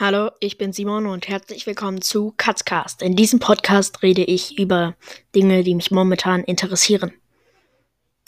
Hallo, ich bin Simon und herzlich willkommen zu Katzcast. In diesem Podcast rede ich über Dinge, die mich momentan interessieren.